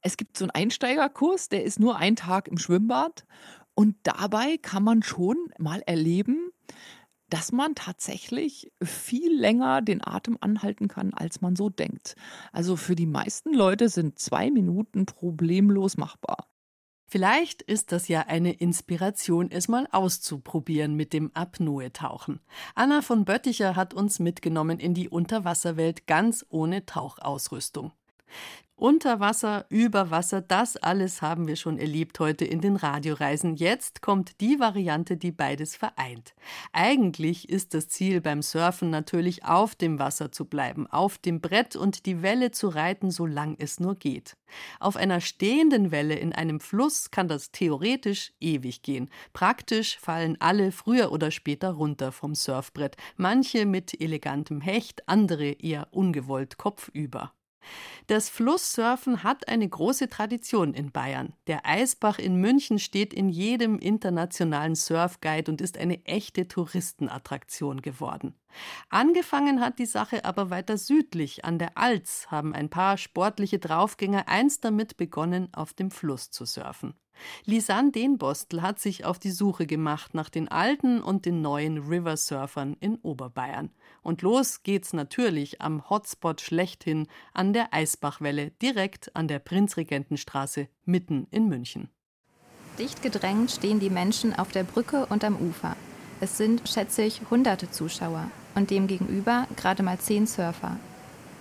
es gibt so einen Einsteigerkurs, der ist nur ein Tag im Schwimmbad. Und dabei kann man schon mal erleben, dass man tatsächlich viel länger den Atem anhalten kann, als man so denkt. Also für die meisten Leute sind zwei Minuten problemlos machbar. Vielleicht ist das ja eine Inspiration, es mal auszuprobieren mit dem Apnoe-Tauchen. Anna von Bötticher hat uns mitgenommen in die Unterwasserwelt ganz ohne Tauchausrüstung. Unter Wasser, über Wasser, das alles haben wir schon erlebt heute in den Radioreisen. Jetzt kommt die Variante, die beides vereint. Eigentlich ist das Ziel beim Surfen natürlich auf dem Wasser zu bleiben, auf dem Brett und die Welle zu reiten, solange es nur geht. Auf einer stehenden Welle in einem Fluss kann das theoretisch ewig gehen. Praktisch fallen alle früher oder später runter vom Surfbrett, manche mit elegantem Hecht, andere eher ungewollt kopfüber. Das Flusssurfen hat eine große Tradition in Bayern. Der Eisbach in München steht in jedem internationalen Surfguide und ist eine echte Touristenattraktion geworden. Angefangen hat die Sache aber weiter südlich. An der Alz haben ein paar sportliche Draufgänger einst damit begonnen, auf dem Fluss zu surfen. Lisanne Denbostel hat sich auf die Suche gemacht nach den alten und den neuen Riversurfern in Oberbayern. Und los geht's natürlich am Hotspot schlechthin an der Eisbachwelle, direkt an der Prinzregentenstraße mitten in München. Dicht gedrängt stehen die Menschen auf der Brücke und am Ufer. Es sind, schätze ich, hunderte Zuschauer und demgegenüber gerade mal zehn Surfer.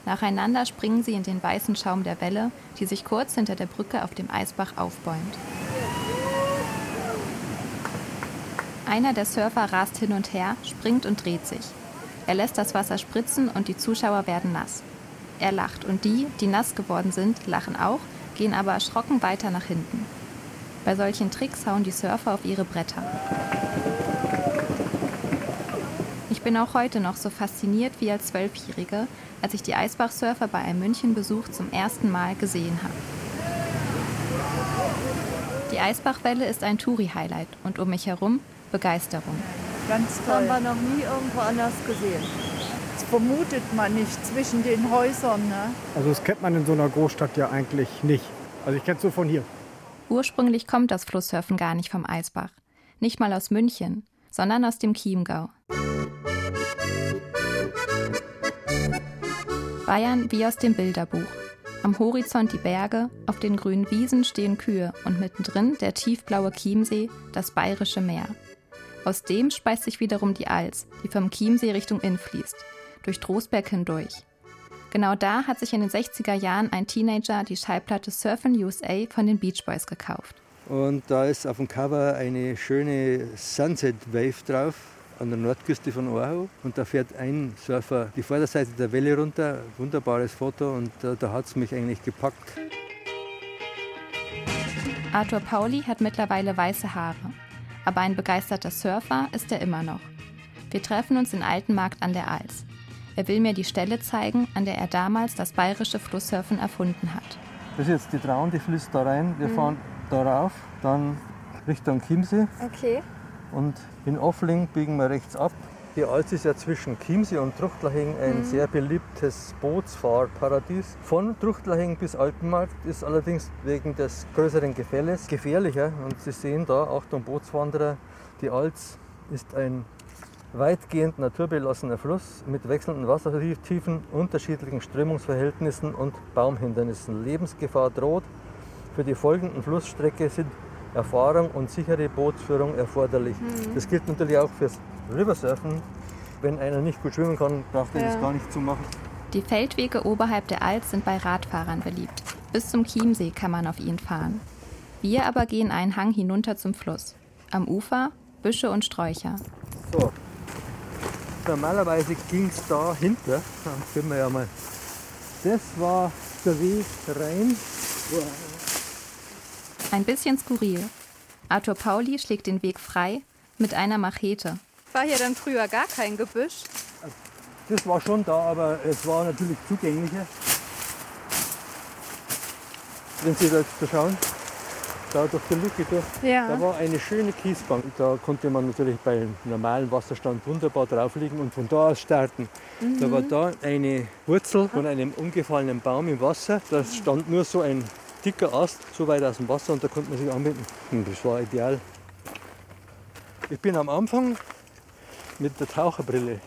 Nacheinander springen sie in den weißen Schaum der Welle, die sich kurz hinter der Brücke auf dem Eisbach aufbäumt. Einer der Surfer rast hin und her, springt und dreht sich. Er lässt das Wasser spritzen und die Zuschauer werden nass. Er lacht und die, die nass geworden sind, lachen auch, gehen aber erschrocken weiter nach hinten. Bei solchen Tricks hauen die Surfer auf ihre Bretter. Ich bin auch heute noch so fasziniert wie als Zwölfjährige, als ich die Eisbachsurfer bei einem Münchenbesuch zum ersten Mal gesehen habe. Die Eisbachwelle ist ein Touri-Highlight und um mich herum Begeisterung. Ganz toll. Haben wir noch nie irgendwo anders gesehen. Das vermutet man nicht zwischen den Häusern. Ne? Also das kennt man in so einer Großstadt ja eigentlich nicht. Also ich kenne es so von hier. Ursprünglich kommt das Flusssurfen gar nicht vom Eisbach. Nicht mal aus München, sondern aus dem Chiemgau. Bayern wie aus dem Bilderbuch. Am Horizont die Berge, auf den grünen Wiesen stehen Kühe und mittendrin der tiefblaue Chiemsee, das bayerische Meer. Aus dem speist sich wiederum die Alz, die vom Chiemsee Richtung Inn fließt, durch Trostberg hindurch. Genau da hat sich in den 60er Jahren ein Teenager die Schallplatte Surfin' USA von den Beach Boys gekauft. Und da ist auf dem Cover eine schöne Sunset Wave drauf an der Nordküste von Oahu. Und da fährt ein Surfer die Vorderseite der Welle runter. Wunderbares Foto und da, da hat es mich eigentlich gepackt. Arthur Pauli hat mittlerweile weiße Haare aber ein begeisterter Surfer ist er immer noch. Wir treffen uns in Altenmarkt an der Alz. Er will mir die Stelle zeigen, an der er damals das bayerische Flusssurfen erfunden hat. Das ist jetzt die Traun, die fließt da rein. Wir mhm. fahren darauf, dann Richtung Chiemsee. Okay. Und in Offling biegen wir rechts ab. Die Alz ist ja zwischen Chiemsee und Truchtlaching ein mhm. sehr beliebtes Bootsfahrparadies. Von Truchtlaching bis Alpenmarkt ist allerdings wegen des größeren Gefälles gefährlicher. Und Sie sehen da, Achtung Bootswanderer, die Alz ist ein weitgehend naturbelassener Fluss mit wechselnden Wassertiefen, unterschiedlichen Strömungsverhältnissen und Baumhindernissen. Lebensgefahr droht. Für die folgenden Flussstrecke sind Erfahrung und sichere Bootsführung erforderlich. Mhm. Das gilt natürlich auch fürs Riversurfen. Wenn einer nicht gut schwimmen kann, braucht er ja. das gar nicht zu machen. Die Feldwege oberhalb der Alz sind bei Radfahrern beliebt. Bis zum Chiemsee kann man auf ihnen fahren. Wir aber gehen einen Hang hinunter zum Fluss. Am Ufer Büsche und Sträucher. So. Normalerweise ging es da hinter. Dann wir ja mal. Das war der Weg rein. Ein bisschen skurril. Arthur Pauli schlägt den Weg frei mit einer Machete. War hier dann früher gar kein Gebüsch? Das war schon da, aber es war natürlich zugänglicher. Wenn Sie da jetzt schauen, da durch die Lücke durch, ja. da war eine schöne Kiesbank. Da konnte man natürlich bei normalem Wasserstand wunderbar drauf liegen und von da aus starten. Mhm. Da war da eine Wurzel von einem umgefallenen Baum im Wasser. Da stand nur so ein dicker Ast so weit aus dem Wasser und da konnte man sich anbinden. Und das war ideal. Ich bin am Anfang mit der Taucherbrille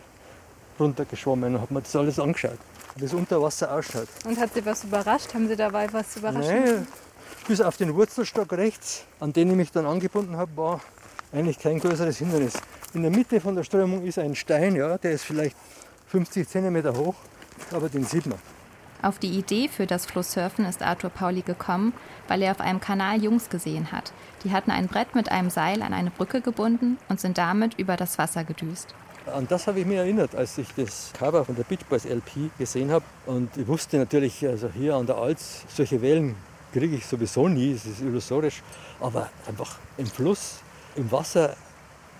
runtergeschwommen und habe mir das alles angeschaut, wie es unter Wasser ausschaut. Und hat Sie was überrascht? Haben Sie dabei was überrascht? Nein, bis auf den Wurzelstock rechts, an den ich mich dann angebunden habe, war eigentlich kein größeres Hindernis. In der Mitte von der Strömung ist ein Stein, ja, der ist vielleicht 50 cm hoch, aber den sieht man. Auf die Idee für das Flusssurfen ist Arthur Pauli gekommen, weil er auf einem Kanal Jungs gesehen hat. Die hatten ein Brett mit einem Seil an eine Brücke gebunden und sind damit über das Wasser gedüst. An das habe ich mich erinnert, als ich das Cover von der Beach Boys LP gesehen habe. Und ich wusste natürlich, also hier an der Alz, solche Wellen kriege ich sowieso nie, es ist illusorisch. Aber einfach im Fluss, im Wasser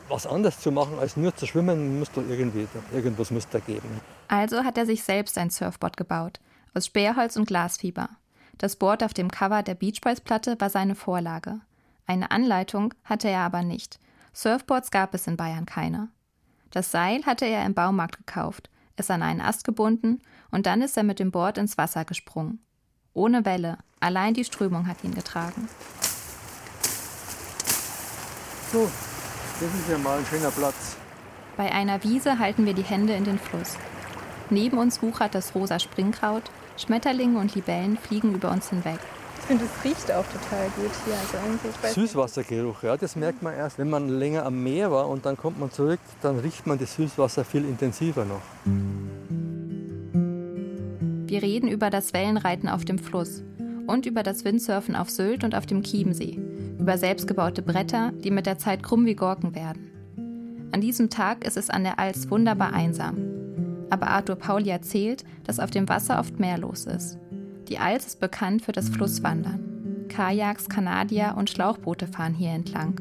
was anderes zu machen, als nur zu schwimmen, muss da irgendwie, irgendwas muss da geben. Also hat er sich selbst ein Surfboard gebaut aus Sperrholz und Glasfieber. Das Board auf dem Cover der Beach Boys Platte war seine Vorlage. Eine Anleitung hatte er aber nicht. Surfboards gab es in Bayern keine. Das Seil hatte er im Baumarkt gekauft, es an einen Ast gebunden und dann ist er mit dem Board ins Wasser gesprungen. Ohne Welle, allein die Strömung hat ihn getragen. So, das ist ja mal ein schöner Platz. Bei einer Wiese halten wir die Hände in den Fluss. Neben uns wuchert das rosa Springkraut, Schmetterlinge und Libellen fliegen über uns hinweg. Ich finde, es riecht auch total gut hier. Also Süßwassergeruch, ja, das merkt man erst, wenn man länger am Meer war und dann kommt man zurück, dann riecht man das Süßwasser viel intensiver noch. Wir reden über das Wellenreiten auf dem Fluss und über das Windsurfen auf Sylt und auf dem Chiemsee, über selbstgebaute Bretter, die mit der Zeit krumm wie Gorken werden. An diesem Tag ist es an der Alz wunderbar einsam. Aber Arthur Pauli erzählt, dass auf dem Wasser oft mehr los ist. Die Alz ist bekannt für das Flusswandern. Kajaks, Kanadier und Schlauchboote fahren hier entlang.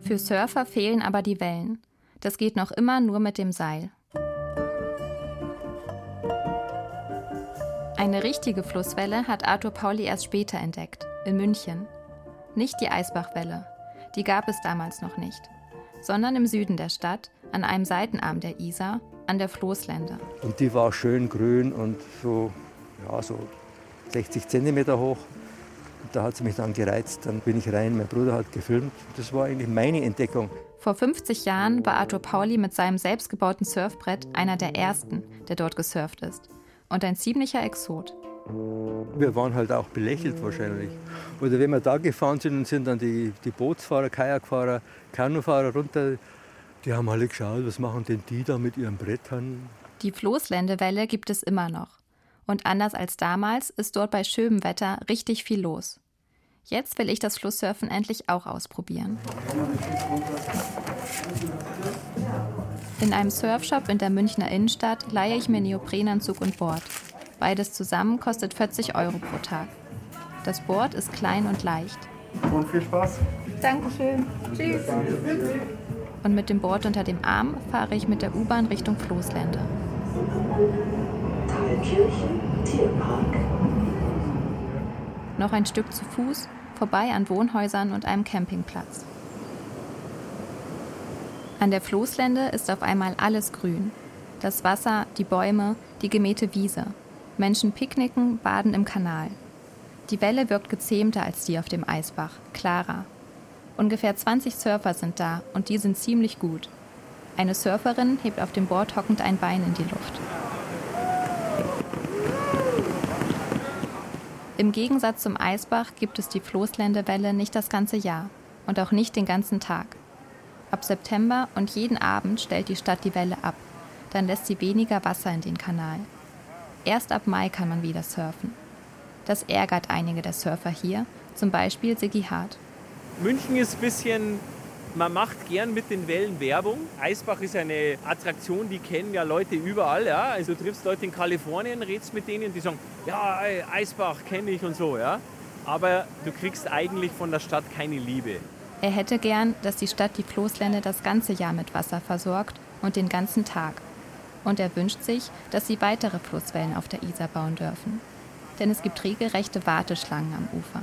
Für Surfer fehlen aber die Wellen. Das geht noch immer nur mit dem Seil. Eine richtige Flusswelle hat Arthur Pauli erst später entdeckt, in München. Nicht die Eisbachwelle, die gab es damals noch nicht, sondern im Süden der Stadt, an einem Seitenarm der Isar, an der Floßlände. Und die war schön grün und so, ja, so 60 Zentimeter hoch. Und da hat sie mich dann gereizt. Dann bin ich rein, mein Bruder hat gefilmt. Das war eigentlich meine Entdeckung. Vor 50 Jahren war Arthur Pauli mit seinem selbstgebauten Surfbrett einer der ersten, der dort gesurft ist. Und ein ziemlicher Exot. Wir waren halt auch belächelt wahrscheinlich. Oder wenn wir da gefahren sind und sind dann die, die Bootsfahrer, Kajakfahrer, Kanufahrer runter, die haben alle geschaut, was machen denn die da mit ihren Brettern? Die Floßländewelle gibt es immer noch. Und anders als damals ist dort bei schönem Wetter richtig viel los. Jetzt will ich das Flusssurfen endlich auch ausprobieren. In einem Surfshop in der Münchner Innenstadt leihe ich mir Neoprenanzug und Board. Beides zusammen kostet 40 Euro pro Tag. Das Board ist klein und leicht. Und viel Spaß. Dankeschön. Tschüss. Und mit dem Board unter dem Arm fahre ich mit der U-Bahn Richtung Floßlände. Thalkirchen Tierpark. Noch ein Stück zu Fuß, vorbei an Wohnhäusern und einem Campingplatz. An der Floßlände ist auf einmal alles grün. Das Wasser, die Bäume, die gemähte Wiese. Menschen picknicken, baden im Kanal. Die Welle wirkt gezähmter als die auf dem Eisbach, klarer. Ungefähr 20 Surfer sind da und die sind ziemlich gut. Eine Surferin hebt auf dem Board hockend ein Bein in die Luft. Im Gegensatz zum Eisbach gibt es die Floßländewelle nicht das ganze Jahr und auch nicht den ganzen Tag. Ab September und jeden Abend stellt die Stadt die Welle ab. Dann lässt sie weniger Wasser in den Kanal. Erst ab Mai kann man wieder surfen. Das ärgert einige der Surfer hier, zum Beispiel Siggy Hart. München ist ein bisschen, man macht gern mit den Wellen Werbung. Eisbach ist eine Attraktion, die kennen ja Leute überall. Ja? Also du triffst Leute in Kalifornien, redest mit denen, die sagen, ja, Eisbach kenne ich und so. Ja? Aber du kriegst eigentlich von der Stadt keine Liebe. Er hätte gern, dass die Stadt die Floßlände das ganze Jahr mit Wasser versorgt und den ganzen Tag. Und er wünscht sich, dass sie weitere Flusswellen auf der Isar bauen dürfen. Denn es gibt regelrechte Warteschlangen am Ufer.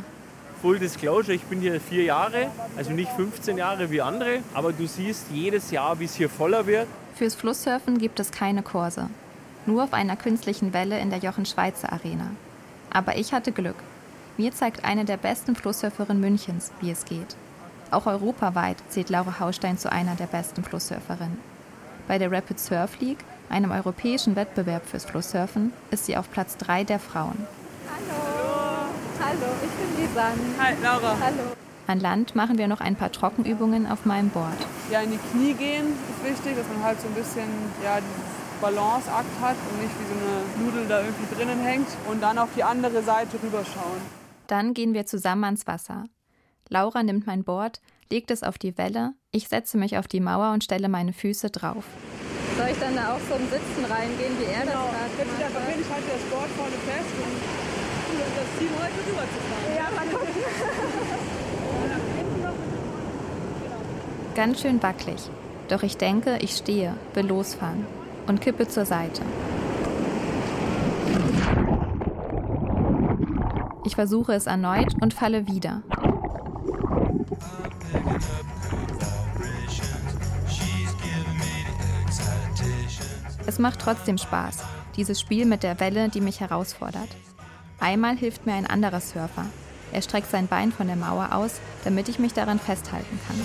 Full Disclosure, ich bin hier vier Jahre, also nicht 15 Jahre wie andere, aber du siehst jedes Jahr, wie es hier voller wird. Fürs Flusssurfen gibt es keine Kurse. Nur auf einer künstlichen Welle in der Jochen Schweizer Arena. Aber ich hatte Glück. Mir zeigt eine der besten Flusssurferinnen Münchens, wie es geht. Auch europaweit zählt Laura Haustein zu einer der besten Flusssurferinnen. Bei der Rapid Surf League, einem europäischen Wettbewerb fürs Flusssurfen, ist sie auf Platz 3 der Frauen. Hallo, ich bin Lisanne. Hi, Laura. Hallo. An Land machen wir noch ein paar Trockenübungen auf meinem Board. Ja, in die Knie gehen ist wichtig, dass man halt so ein bisschen ja, dieses Balanceakt hat und nicht wie so eine Nudel da irgendwie drinnen hängt. Und dann auf die andere Seite rüberschauen. Dann gehen wir zusammen ans Wasser. Laura nimmt mein Board, legt es auf die Welle, ich setze mich auf die Mauer und stelle meine Füße drauf. Soll ich dann da auch so im Sitzen reingehen, wie er das Genau, gerade einfach hat? hin, ich halte das Board vorne fest und das Ziel heute rüber zu fahren. Ja, mal gucken. Ganz schön wackelig. Doch ich denke, ich stehe, will losfahren und kippe zur Seite. Ich versuche es erneut und falle wieder. Es macht trotzdem Spaß, dieses Spiel mit der Welle, die mich herausfordert. Einmal hilft mir ein anderer Surfer. Er streckt sein Bein von der Mauer aus, damit ich mich daran festhalten kann.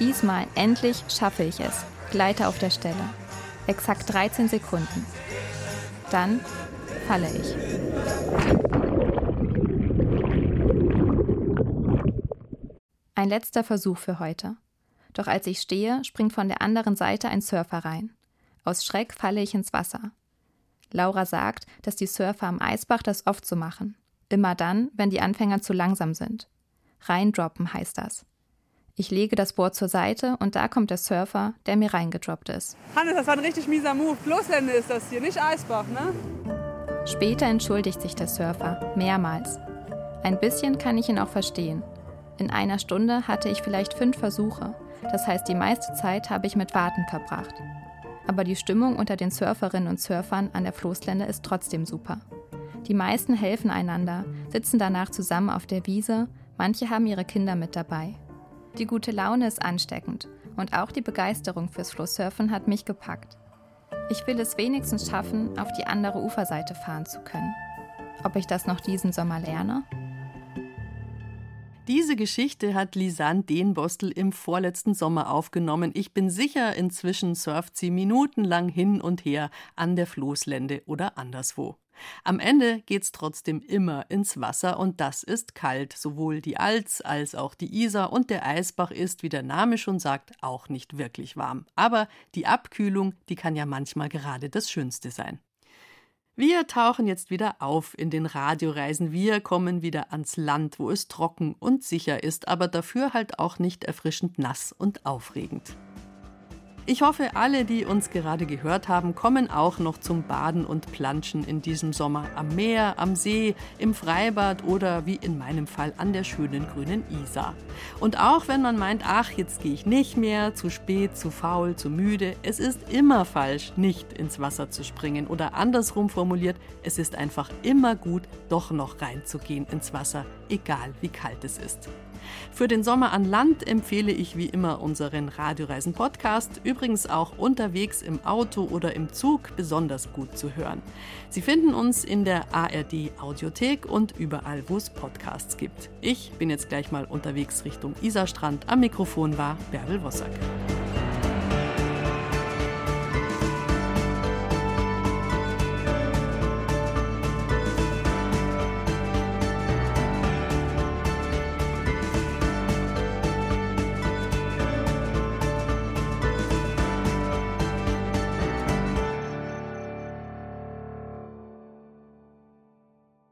Diesmal endlich schaffe ich es, gleite auf der Stelle. Exakt 13 Sekunden. Dann falle ich. Ein letzter Versuch für heute. Doch als ich stehe, springt von der anderen Seite ein Surfer rein. Aus Schreck falle ich ins Wasser. Laura sagt, dass die Surfer am Eisbach das oft so machen. Immer dann, wenn die Anfänger zu langsam sind. Reindroppen heißt das. Ich lege das Board zur Seite und da kommt der Surfer, der mir reingedroppt ist. Hannes, das war ein richtig mieser Move. Floßlände ist das hier, nicht Eisbach, ne? Später entschuldigt sich der Surfer, mehrmals. Ein bisschen kann ich ihn auch verstehen. In einer Stunde hatte ich vielleicht fünf Versuche. Das heißt, die meiste Zeit habe ich mit Warten verbracht. Aber die Stimmung unter den Surferinnen und Surfern an der Floßlände ist trotzdem super. Die meisten helfen einander, sitzen danach zusammen auf der Wiese, manche haben ihre Kinder mit dabei. Die gute Laune ist ansteckend und auch die Begeisterung fürs Flusssurfen hat mich gepackt. Ich will es wenigstens schaffen, auf die andere Uferseite fahren zu können. Ob ich das noch diesen Sommer lerne? Diese Geschichte hat Lisanne Denbostel im vorletzten Sommer aufgenommen. Ich bin sicher, inzwischen surft sie minutenlang hin und her an der Floßlände oder anderswo. Am Ende geht's trotzdem immer ins Wasser und das ist kalt. Sowohl die Alz als auch die Isar und der Eisbach ist, wie der Name schon sagt, auch nicht wirklich warm. Aber die Abkühlung, die kann ja manchmal gerade das Schönste sein. Wir tauchen jetzt wieder auf in den Radioreisen. Wir kommen wieder ans Land, wo es trocken und sicher ist, aber dafür halt auch nicht erfrischend nass und aufregend. Ich hoffe, alle, die uns gerade gehört haben, kommen auch noch zum Baden und Planschen in diesem Sommer am Meer, am See, im Freibad oder wie in meinem Fall an der schönen grünen Isar. Und auch wenn man meint, ach, jetzt gehe ich nicht mehr, zu spät, zu faul, zu müde, es ist immer falsch, nicht ins Wasser zu springen oder andersrum formuliert, es ist einfach immer gut, doch noch reinzugehen ins Wasser, egal wie kalt es ist. Für den Sommer an Land empfehle ich wie immer unseren Radioreisen-Podcast, übrigens auch unterwegs im Auto oder im Zug besonders gut zu hören. Sie finden uns in der ARD Audiothek und überall, wo es Podcasts gibt. Ich bin jetzt gleich mal unterwegs Richtung Isarstrand. Am Mikrofon war Bärbel Wossack.